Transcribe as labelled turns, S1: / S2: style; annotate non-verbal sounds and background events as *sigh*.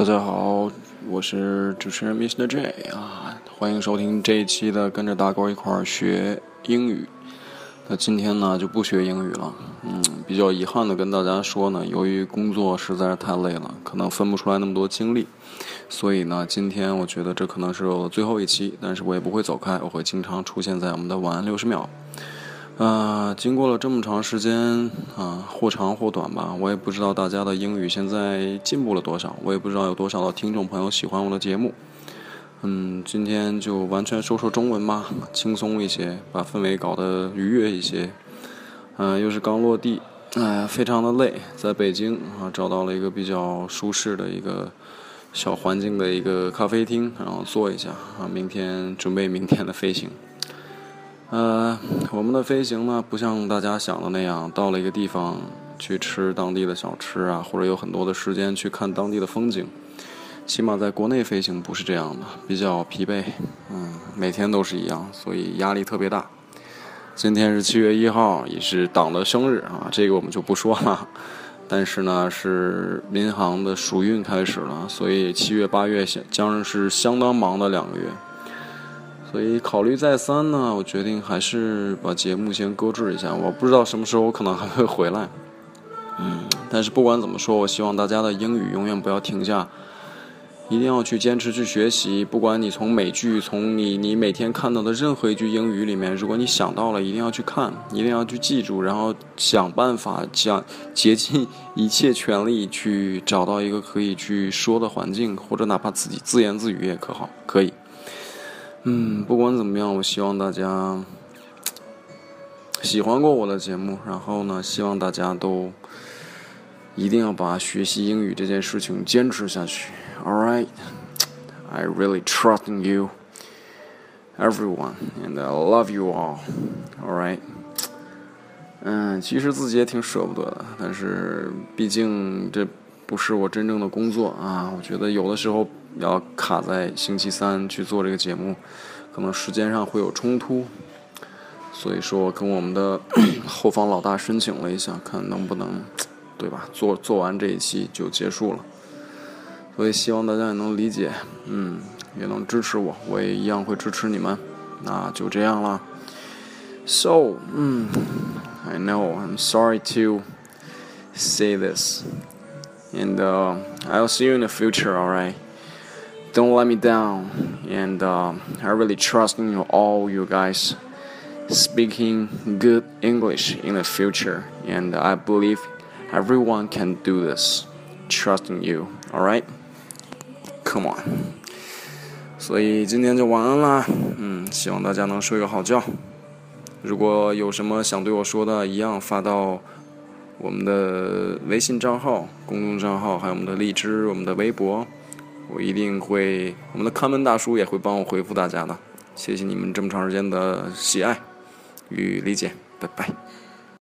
S1: 大家好，我是主持人 Mr. J 啊，欢迎收听这一期的跟着大狗一块儿学英语。那今天呢就不学英语了，嗯，比较遗憾的跟大家说呢，由于工作实在是太累了，可能分不出来那么多精力，所以呢，今天我觉得这可能是我最后一期，但是我也不会走开，我会经常出现在我们的晚安六十秒。啊，经过了这么长时间啊，或长或短吧，我也不知道大家的英语现在进步了多少，我也不知道有多少的听众朋友喜欢我的节目。嗯，今天就完全说说中文吧，轻松一些，把氛围搞得愉悦一些。嗯，又是刚落地，哎，非常的累，在北京啊，找到了一个比较舒适的一个小环境的一个咖啡厅，然后坐一下啊，明天准备明天的飞行。呃，我们的飞行呢，不像大家想的那样，到了一个地方去吃当地的小吃啊，或者有很多的时间去看当地的风景。起码在国内飞行不是这样的，比较疲惫，嗯，每天都是一样，所以压力特别大。今天是七月一号，*laughs* 也是党的生日啊，这个我们就不说了。但是呢，是民航的暑运开始了，所以七月八月相将是相当忙的两个月。所以考虑再三呢，我决定还是把节目先搁置一下。我不知道什么时候我可能还会回来，嗯，但是不管怎么说，我希望大家的英语永远不要停下，一定要去坚持去学习。不管你从美剧，从你你每天看到的任何一句英语里面，如果你想到了，一定要去看，一定要去记住，然后想办法想竭尽一切全力去找到一个可以去说的环境，或者哪怕自己自言自语也可好，可以。嗯，不管怎么样，我希望大家 *tsk* 喜欢过我的节目，然后呢，希望大家都一定要把学习英语这件事情坚持下去。All right, I really trust in you, everyone, and I love you all. All right. 嗯，其实自己也挺舍不得的，但是毕竟这不是我真正的工作啊。我觉得有的时候。要卡在星期三去做这个节目，可能时间上会有冲突，所以说跟我们的 *clears throat* 后方老大申请了一下，看能不能，对吧？做做完这一期就结束了，所以希望大家也能理解，嗯，也能支持我，我也一样会支持你们，那就这样了。So，嗯，I know I'm sorry to say this, and I'll see you in the future, alright? don't let me down and uh, i really trust in you all you guys speaking good english in the future and i believe everyone can do this trusting you all right come on 所以今天就晚安啦嗯希望大家能睡个好觉如果有什么想对我说的一样发到 我们的微信账号公众账号还有我们的荔枝我们的微博我一定会，我们的看门大叔也会帮我回复大家的。谢谢你们这么长时间的喜爱与理解，拜拜。